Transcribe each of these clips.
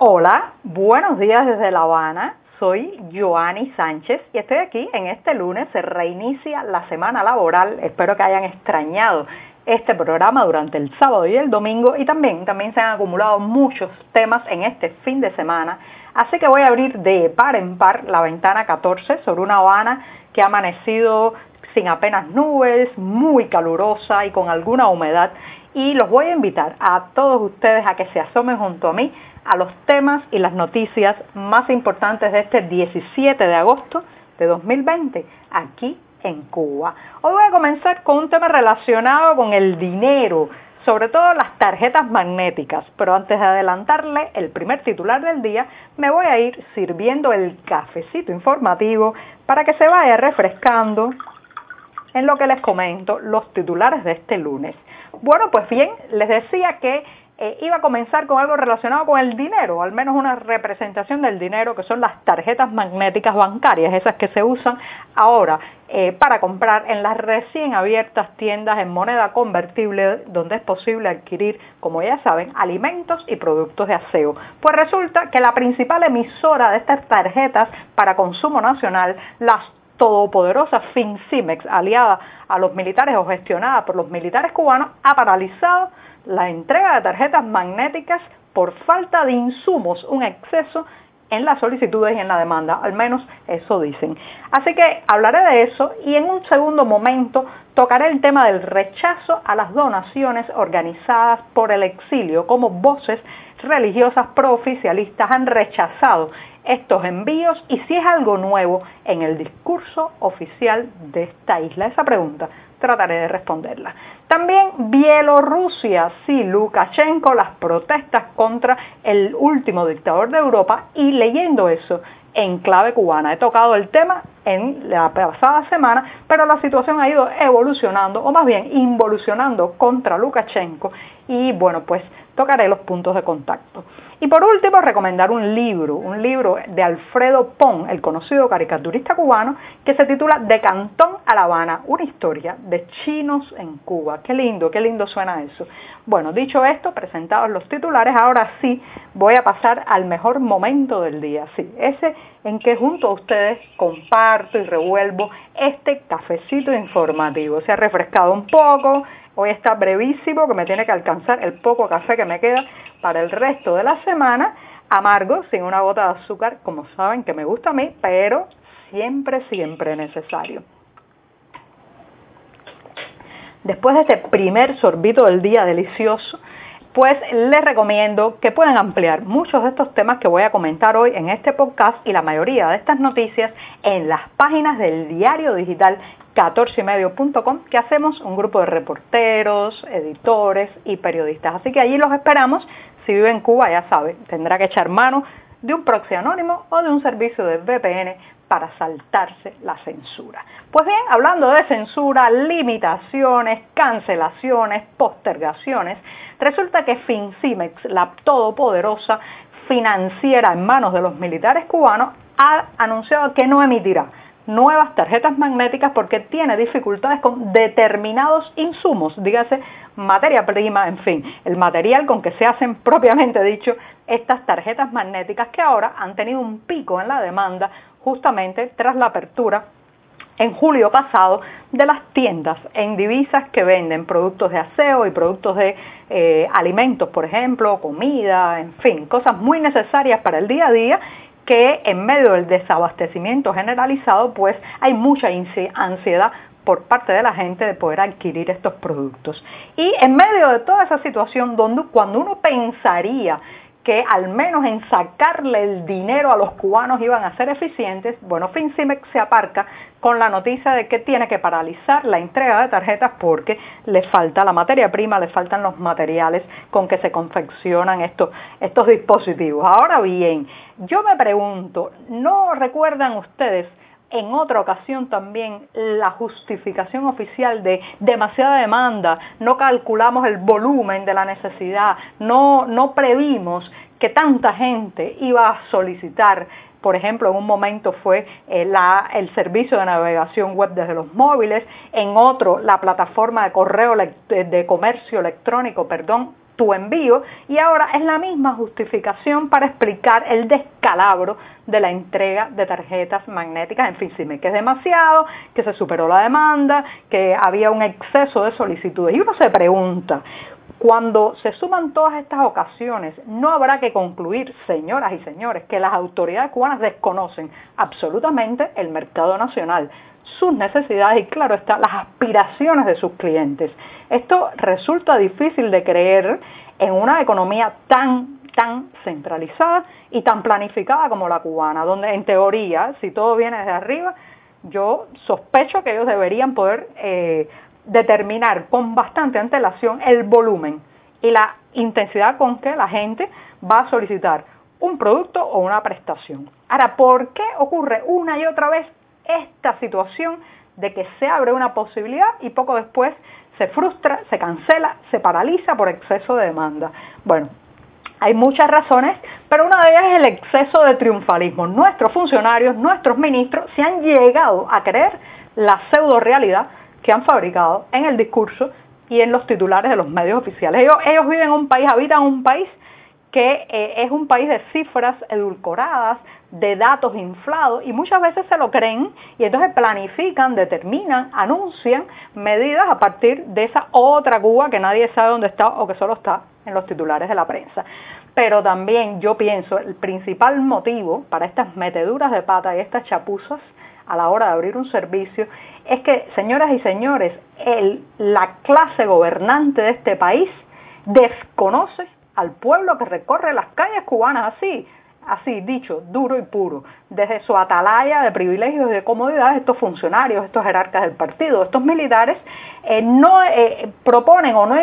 Hola, buenos días desde La Habana. Soy Joanny Sánchez y estoy aquí en este lunes. Se reinicia la semana laboral. Espero que hayan extrañado este programa durante el sábado y el domingo y también, también se han acumulado muchos temas en este fin de semana. Así que voy a abrir de par en par la ventana 14 sobre una Habana que ha amanecido sin apenas nubes, muy calurosa y con alguna humedad. Y los voy a invitar a todos ustedes a que se asomen junto a mí a los temas y las noticias más importantes de este 17 de agosto de 2020 aquí en Cuba. Hoy voy a comenzar con un tema relacionado con el dinero, sobre todo las tarjetas magnéticas, pero antes de adelantarle el primer titular del día, me voy a ir sirviendo el cafecito informativo para que se vaya refrescando en lo que les comento los titulares de este lunes. Bueno, pues bien, les decía que eh, iba a comenzar con algo relacionado con el dinero, al menos una representación del dinero, que son las tarjetas magnéticas bancarias, esas que se usan ahora eh, para comprar en las recién abiertas tiendas en moneda convertible, donde es posible adquirir, como ya saben, alimentos y productos de aseo. Pues resulta que la principal emisora de estas tarjetas para consumo nacional, las todopoderosa FinCimex, aliada a los militares o gestionada por los militares cubanos, ha paralizado la entrega de tarjetas magnéticas por falta de insumos, un exceso en las solicitudes y en la demanda, al menos eso dicen. Así que hablaré de eso y en un segundo momento tocaré el tema del rechazo a las donaciones organizadas por el exilio, como voces religiosas prooficialistas han rechazado estos envíos y si es algo nuevo en el discurso oficial de esta isla. Esa pregunta trataré de responderla. También Bielorrusia, sí, Lukashenko, las protestas contra el último dictador de Europa y leyendo eso en clave cubana. He tocado el tema en la pasada semana, pero la situación ha ido evolucionando, o más bien involucionando contra Lukashenko y bueno, pues tocaré los puntos de contacto. Y por último, recomendar un libro, un libro de Alfredo Pon, el conocido caricaturista cubano, que se titula De Cantón a La Habana, una historia de chinos en Cuba. Qué lindo, qué lindo suena eso. Bueno, dicho esto, presentados los titulares, ahora sí voy a pasar al mejor momento del día, sí, ese en que junto a ustedes comparto y revuelvo este cafecito informativo. Se ha refrescado un poco, Hoy está brevísimo, que me tiene que alcanzar el poco café que me queda para el resto de la semana. Amargo, sin una gota de azúcar, como saben que me gusta a mí, pero siempre, siempre necesario. Después de este primer sorbito del día delicioso, pues les recomiendo que puedan ampliar muchos de estos temas que voy a comentar hoy en este podcast y la mayoría de estas noticias en las páginas del diario digital 14ymedio.com que hacemos un grupo de reporteros, editores y periodistas. Así que allí los esperamos. Si vive en Cuba, ya sabe, tendrá que echar mano de un proxy anónimo o de un servicio de VPN para saltarse la censura. Pues bien, hablando de censura, limitaciones, cancelaciones, postergaciones, resulta que FinCimex, la todopoderosa financiera en manos de los militares cubanos, ha anunciado que no emitirá nuevas tarjetas magnéticas porque tiene dificultades con determinados insumos, dígase materia prima, en fin, el material con que se hacen propiamente dicho estas tarjetas magnéticas que ahora han tenido un pico en la demanda justamente tras la apertura en julio pasado de las tiendas en divisas que venden productos de aseo y productos de eh, alimentos, por ejemplo, comida, en fin, cosas muy necesarias para el día a día que en medio del desabastecimiento generalizado, pues hay mucha ansiedad por parte de la gente de poder adquirir estos productos. Y en medio de toda esa situación, donde cuando uno pensaría que al menos en sacarle el dinero a los cubanos iban a ser eficientes, bueno, FinCimex se aparca con la noticia de que tiene que paralizar la entrega de tarjetas porque le falta la materia prima, le faltan los materiales con que se confeccionan estos, estos dispositivos. Ahora bien, yo me pregunto, ¿no recuerdan ustedes en otra ocasión también la justificación oficial de demasiada demanda, no calculamos el volumen de la necesidad, no, no previmos que tanta gente iba a solicitar. Por ejemplo, en un momento fue eh, la, el servicio de navegación web desde los móviles, en otro la plataforma de correo de comercio electrónico, perdón, tu envío y ahora es la misma justificación para explicar el descalabro de la entrega de tarjetas magnéticas en FinCime, que es demasiado, que se superó la demanda, que había un exceso de solicitudes. Y uno se pregunta, cuando se suman todas estas ocasiones, no habrá que concluir, señoras y señores, que las autoridades cubanas desconocen absolutamente el mercado nacional, sus necesidades y claro está, las aspiraciones de sus clientes. Esto resulta difícil de creer en una economía tan tan centralizada y tan planificada como la cubana, donde en teoría, si todo viene desde arriba, yo sospecho que ellos deberían poder eh, determinar con bastante antelación el volumen y la intensidad con que la gente va a solicitar un producto o una prestación. Ahora, ¿por qué ocurre una y otra vez esta situación de que se abre una posibilidad y poco después se frustra, se cancela, se paraliza por exceso de demanda. Bueno, hay muchas razones, pero una de ellas es el exceso de triunfalismo. Nuestros funcionarios, nuestros ministros se han llegado a creer la pseudo realidad que han fabricado en el discurso y en los titulares de los medios oficiales. Ellos, ellos viven en un país, habitan un país que eh, es un país de cifras edulcoradas, de datos inflados y muchas veces se lo creen y entonces planifican, determinan, anuncian medidas a partir de esa otra Cuba que nadie sabe dónde está o que solo está en los titulares de la prensa. Pero también yo pienso el principal motivo para estas meteduras de pata y estas chapuzas a la hora de abrir un servicio es que, señoras y señores, el, la clase gobernante de este país desconoce al pueblo que recorre las calles cubanas así, así dicho, duro y puro, desde su atalaya de privilegios y de comodidades, estos funcionarios, estos jerarcas del partido, estos militares, eh, no eh, proponen o no,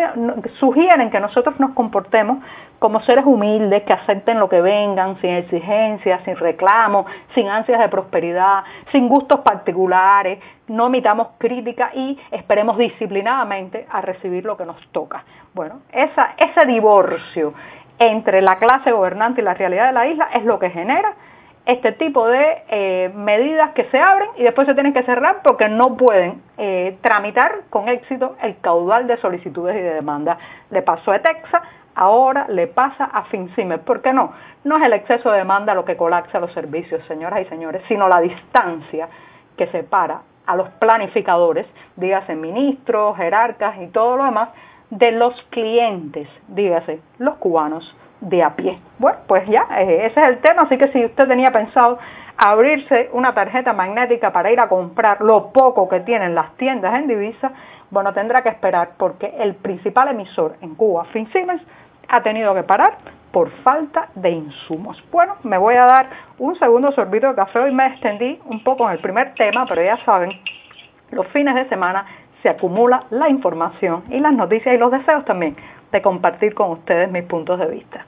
sugieren que nosotros nos comportemos como seres humildes que acepten lo que vengan, sin exigencias, sin reclamos, sin ansias de prosperidad, sin gustos particulares, no omitamos crítica y esperemos disciplinadamente a recibir lo que nos toca. Bueno, ese divorcio entre la clase gobernante y la realidad de la isla es lo que genera este tipo de eh, medidas que se abren y después se tienen que cerrar porque no pueden eh, tramitar con éxito el caudal de solicitudes y de demandas. Le pasó a Texas, ahora le pasa a FinCime. ¿Por qué no? No es el exceso de demanda lo que colapsa los servicios, señoras y señores, sino la distancia que separa a los planificadores, dígase ministros, jerarcas y todo lo demás, de los clientes, dígase, los cubanos de a pie. Bueno, pues ya, eh, ese es el tema, así que si usted tenía pensado abrirse una tarjeta magnética para ir a comprar lo poco que tienen las tiendas en divisa, bueno, tendrá que esperar porque el principal emisor en Cuba, FinSiemens, ha tenido que parar por falta de insumos. Bueno, me voy a dar un segundo sorbito de café. Hoy me extendí un poco en el primer tema, pero ya saben, los fines de semana se acumula la información y las noticias y los deseos también de compartir con ustedes mis puntos de vista.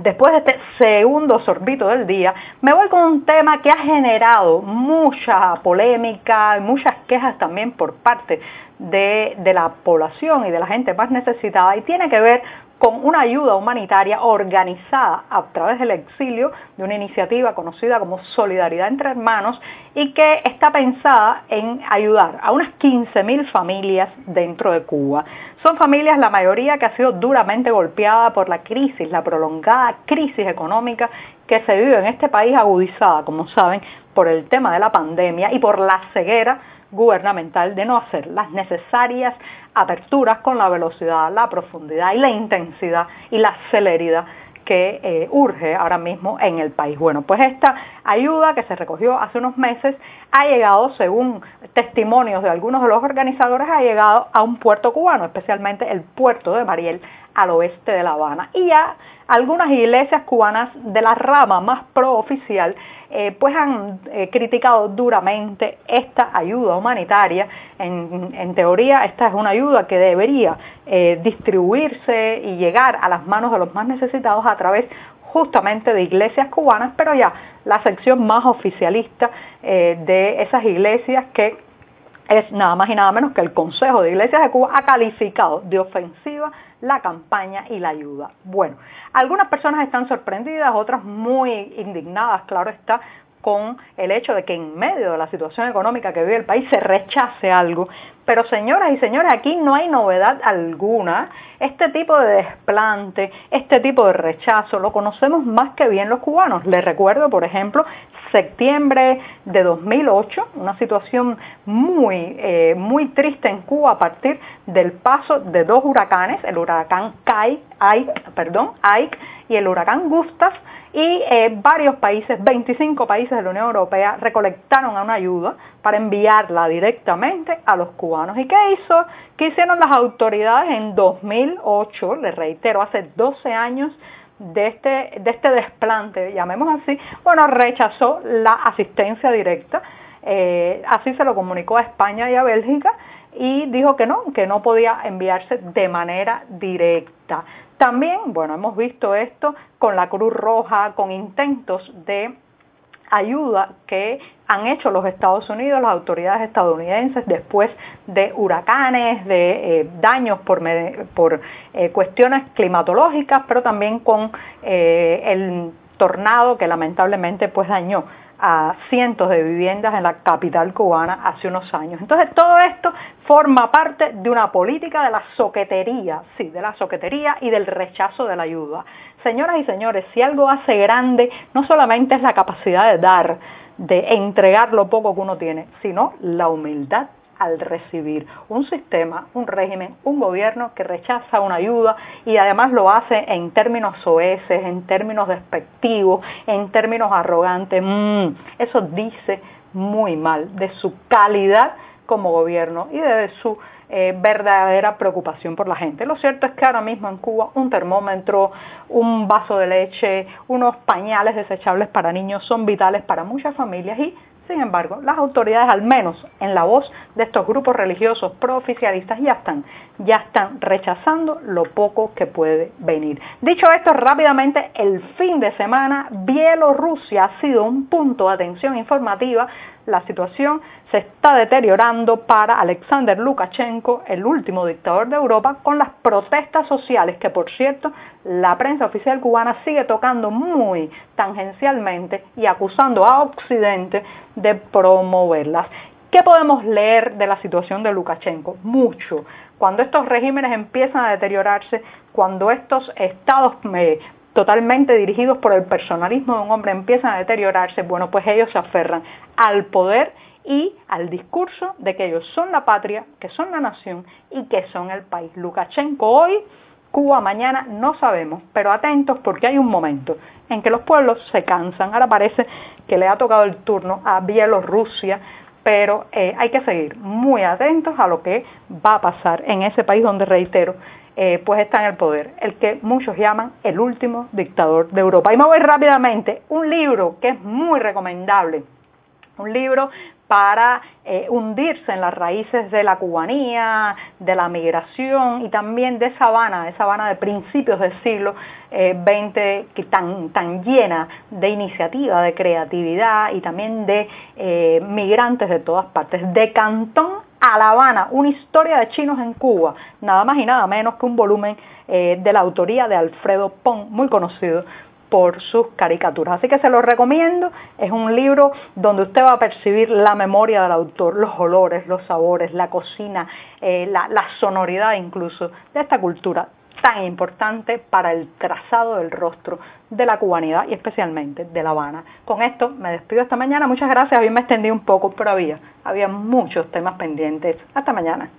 Después de este segundo sorbito del día, me voy con un tema que ha generado mucha polémica y muchas quejas también por parte de, de, la población y de la gente más necesitada y tiene que ver con una ayuda humanitaria organizada a través del exilio de una iniciativa conocida como Solidaridad entre Hermanos y que está pensada en ayudar a unas 15.000 familias dentro de Cuba. Son familias, la mayoría, que ha sido duramente golpeada por la crisis, la prolongada crisis económica que se vive en este país agudizada, como saben, por el tema de la pandemia y por la ceguera gubernamental de no hacer las necesarias aperturas con la velocidad, la profundidad y la intensidad y la celeridad que eh, urge ahora mismo en el país. Bueno, pues esta ayuda que se recogió hace unos meses ha llegado, según testimonios de algunos de los organizadores, ha llegado a un puerto cubano, especialmente el puerto de Mariel, al oeste de La Habana. Y ya algunas iglesias cubanas de la rama más pro-oficial eh, pues han eh, criticado duramente esta ayuda humanitaria. En, teoría, esta es una ayuda que debería eh, distribuirse y llegar a las manos de los más necesitados a través justamente de iglesias cubanas, pero ya la sección más oficialista de esas iglesias que es nada más y nada menos que el Consejo de Iglesias de Cuba ha calificado de ofensiva la campaña y la ayuda. Bueno, algunas personas están sorprendidas, otras muy indignadas, claro está, con el hecho de que en medio de la situación económica que vive el país se rechace algo. Pero señoras y señores, aquí no hay novedad alguna. Este tipo de desplante, este tipo de rechazo, lo conocemos más que bien los cubanos. Les recuerdo, por ejemplo, septiembre de 2008, una situación muy, eh, muy triste en Cuba a partir del paso de dos huracanes, el huracán Kai, Ike, perdón, Ike y el huracán Gustav, y eh, varios países, 25 países de la Unión Europea, recolectaron una ayuda para enviarla directamente a los cubanos. ¿Y qué hizo? ¿Qué hicieron las autoridades en 2008? Les reitero, hace 12 años de este, de este desplante, llamemos así, bueno, rechazó la asistencia directa, eh, así se lo comunicó a España y a Bélgica y dijo que no, que no podía enviarse de manera directa. También, bueno, hemos visto esto con la Cruz Roja, con intentos de ayuda que han hecho los Estados Unidos, las autoridades estadounidenses después de huracanes, de eh, daños por, por eh, cuestiones climatológicas, pero también con eh, el tornado que lamentablemente pues dañó a cientos de viviendas en la capital cubana hace unos años. Entonces todo esto forma parte de una política de la soquetería, sí, de la soquetería y del rechazo de la ayuda. Señoras y señores, si algo hace grande, no solamente es la capacidad de dar, de entregar lo poco que uno tiene, sino la humildad al recibir un sistema, un régimen, un gobierno que rechaza una ayuda y además lo hace en términos soeces, en términos despectivos, en términos arrogantes. Mm, eso dice muy mal de su calidad como gobierno y de su eh, verdadera preocupación por la gente. Lo cierto es que ahora mismo en Cuba un termómetro, un vaso de leche, unos pañales desechables para niños son vitales para muchas familias y sin embargo, las autoridades, al menos en la voz de estos grupos religiosos pro-oficialistas, ya están, ya están rechazando lo poco que puede venir. Dicho esto, rápidamente, el fin de semana, Bielorrusia ha sido un punto de atención informativa la situación se está deteriorando para Alexander Lukashenko, el último dictador de Europa, con las protestas sociales que, por cierto, la prensa oficial cubana sigue tocando muy tangencialmente y acusando a Occidente de promoverlas. ¿Qué podemos leer de la situación de Lukashenko? Mucho. Cuando estos regímenes empiezan a deteriorarse, cuando estos estados eh, totalmente dirigidos por el personalismo de un hombre empiezan a deteriorarse, bueno, pues ellos se aferran al poder y al discurso de que ellos son la patria, que son la nación y que son el país. Lukashenko hoy, Cuba mañana, no sabemos, pero atentos porque hay un momento en que los pueblos se cansan. Ahora parece que le ha tocado el turno a Bielorrusia, pero eh, hay que seguir muy atentos a lo que va a pasar en ese país donde, reitero, eh, pues está en el poder, el que muchos llaman el último dictador de Europa. Y me voy rápidamente, un libro que es muy recomendable, un libro para eh, hundirse en las raíces de la cubanía, de la migración y también de esa Habana, esa Habana de principios del siglo XX eh, que tan, tan llena de iniciativa, de creatividad y también de migrantes de todas partes, de Cantón a La Habana, una historia de chinos en Cuba, nada más y nada menos que un volumen eh, de la autoría de Alfredo Pong, muy conocido por sus caricaturas. Así que se lo recomiendo, es un libro donde usted va a percibir la memoria del autor, los olores, los sabores, la cocina, eh, la sonoridad incluso de esta cultura tan importante para el trazado del rostro de la cubanidad y especialmente de La Habana. Con esto me despido esta mañana. Muchas gracias. Hoy me extendí un poco, pero había, había muchos temas pendientes. Hasta mañana.